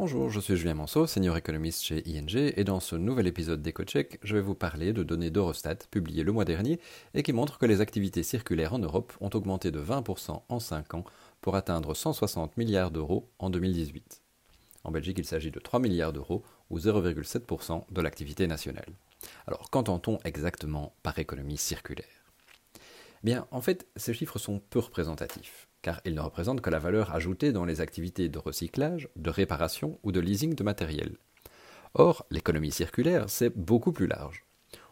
Bonjour, je suis Julien Manceau, senior économiste chez ING, et dans ce nouvel épisode d'EcoCheck, je vais vous parler de données d'Eurostat publiées le mois dernier et qui montrent que les activités circulaires en Europe ont augmenté de 20% en 5 ans pour atteindre 160 milliards d'euros en 2018. En Belgique, il s'agit de 3 milliards d'euros ou 0,7% de l'activité nationale. Alors, qu'entend-on exactement par économie circulaire? Bien, en fait, ces chiffres sont peu représentatifs car il ne représente que la valeur ajoutée dans les activités de recyclage, de réparation ou de leasing de matériel. Or, l'économie circulaire, c'est beaucoup plus large.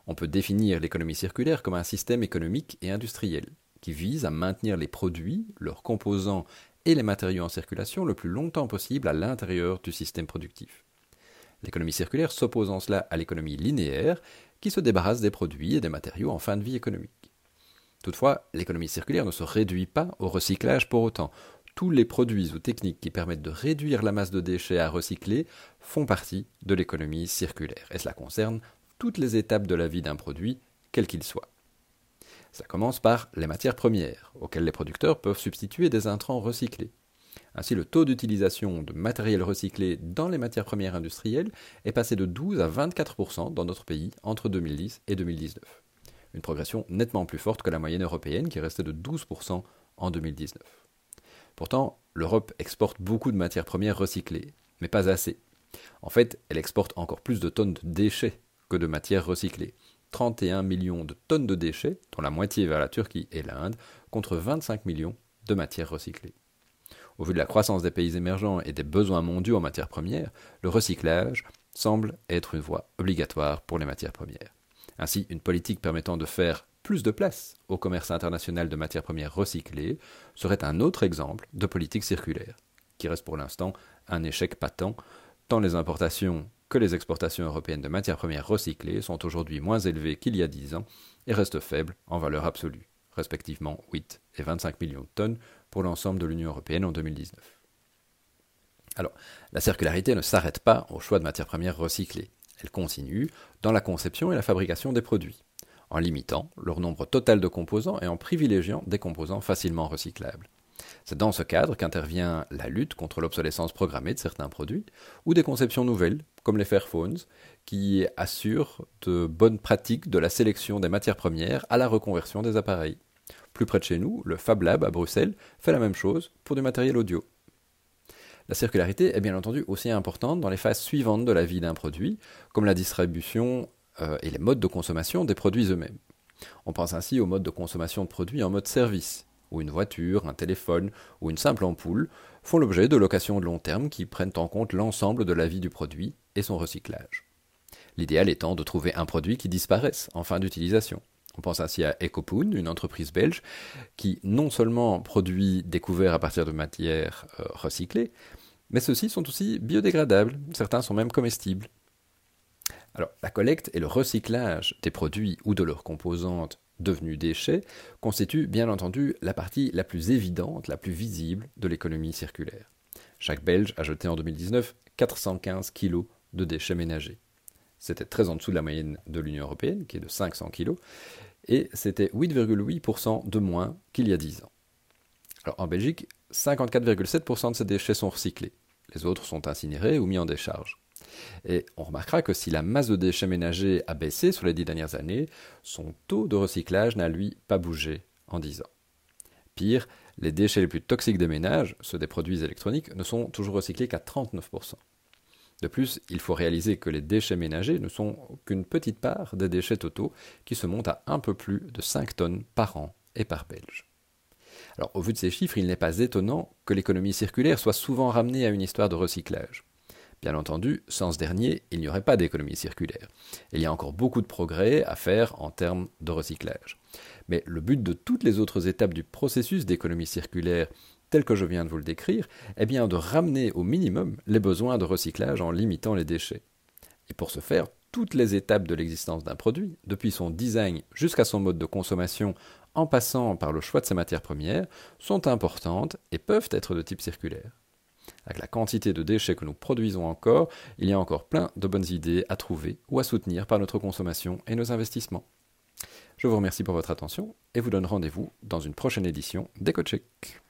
On peut définir l'économie circulaire comme un système économique et industriel qui vise à maintenir les produits, leurs composants et les matériaux en circulation le plus longtemps possible à l'intérieur du système productif. L'économie circulaire s'oppose en cela à l'économie linéaire qui se débarrasse des produits et des matériaux en fin de vie économique. Toutefois, l'économie circulaire ne se réduit pas au recyclage pour autant. Tous les produits ou techniques qui permettent de réduire la masse de déchets à recycler font partie de l'économie circulaire. Et cela concerne toutes les étapes de la vie d'un produit, quel qu'il soit. Ça commence par les matières premières, auxquelles les producteurs peuvent substituer des intrants recyclés. Ainsi, le taux d'utilisation de matériel recyclé dans les matières premières industrielles est passé de 12 à 24% dans notre pays entre 2010 et 2019 une progression nettement plus forte que la moyenne européenne qui restait de 12% en 2019. Pourtant, l'Europe exporte beaucoup de matières premières recyclées, mais pas assez. En fait, elle exporte encore plus de tonnes de déchets que de matières recyclées. 31 millions de tonnes de déchets, dont la moitié vers la Turquie et l'Inde, contre 25 millions de matières recyclées. Au vu de la croissance des pays émergents et des besoins mondiaux en matières premières, le recyclage semble être une voie obligatoire pour les matières premières. Ainsi, une politique permettant de faire plus de place au commerce international de matières premières recyclées serait un autre exemple de politique circulaire, qui reste pour l'instant un échec patent, tant les importations que les exportations européennes de matières premières recyclées sont aujourd'hui moins élevées qu'il y a 10 ans et restent faibles en valeur absolue, respectivement 8 et 25 millions de tonnes pour l'ensemble de l'Union européenne en 2019. Alors, la circularité ne s'arrête pas au choix de matières premières recyclées. Elle continue dans la conception et la fabrication des produits, en limitant leur nombre total de composants et en privilégiant des composants facilement recyclables. C'est dans ce cadre qu'intervient la lutte contre l'obsolescence programmée de certains produits, ou des conceptions nouvelles, comme les Fairphones, qui assurent de bonnes pratiques de la sélection des matières premières à la reconversion des appareils. Plus près de chez nous, le Fab Lab à Bruxelles fait la même chose pour du matériel audio. La circularité est bien entendu aussi importante dans les phases suivantes de la vie d'un produit, comme la distribution euh, et les modes de consommation des produits eux-mêmes. On pense ainsi au mode de consommation de produits en mode service, où une voiture, un téléphone ou une simple ampoule font l'objet de locations de long terme qui prennent en compte l'ensemble de la vie du produit et son recyclage. L'idéal étant de trouver un produit qui disparaisse en fin d'utilisation. On pense ainsi à Ecopoon, une entreprise belge qui non seulement produit des couverts à partir de matières euh, recyclées, mais ceux-ci sont aussi biodégradables, certains sont même comestibles. Alors, la collecte et le recyclage des produits ou de leurs composantes devenus déchets constituent bien entendu la partie la plus évidente, la plus visible de l'économie circulaire. Chaque Belge a jeté en 2019 415 kg de déchets ménagers. C'était très en dessous de la moyenne de l'Union européenne, qui est de 500 kg, et c'était 8,8% de moins qu'il y a 10 ans. Alors en Belgique, 54,7% de ces déchets sont recyclés. Les autres sont incinérés ou mis en décharge. Et on remarquera que si la masse de déchets ménagers a baissé sur les dix dernières années, son taux de recyclage n'a lui pas bougé en 10 ans. Pire, les déchets les plus toxiques des ménages, ceux des produits électroniques, ne sont toujours recyclés qu'à 39%. De plus, il faut réaliser que les déchets ménagers ne sont qu'une petite part des déchets totaux qui se montent à un peu plus de 5 tonnes par an et par Belge. Alors, au vu de ces chiffres, il n'est pas étonnant que l'économie circulaire soit souvent ramenée à une histoire de recyclage. Bien entendu, sans ce dernier, il n'y aurait pas d'économie circulaire. Il y a encore beaucoup de progrès à faire en termes de recyclage. Mais le but de toutes les autres étapes du processus d'économie circulaire, tel que je viens de vous le décrire, est bien de ramener au minimum les besoins de recyclage en limitant les déchets. Et pour ce faire, toutes les étapes de l'existence d'un produit, depuis son design jusqu'à son mode de consommation en passant par le choix de ses matières premières, sont importantes et peuvent être de type circulaire. Avec la quantité de déchets que nous produisons encore, il y a encore plein de bonnes idées à trouver ou à soutenir par notre consommation et nos investissements. Je vous remercie pour votre attention et vous donne rendez-vous dans une prochaine édition d'EcoCheck.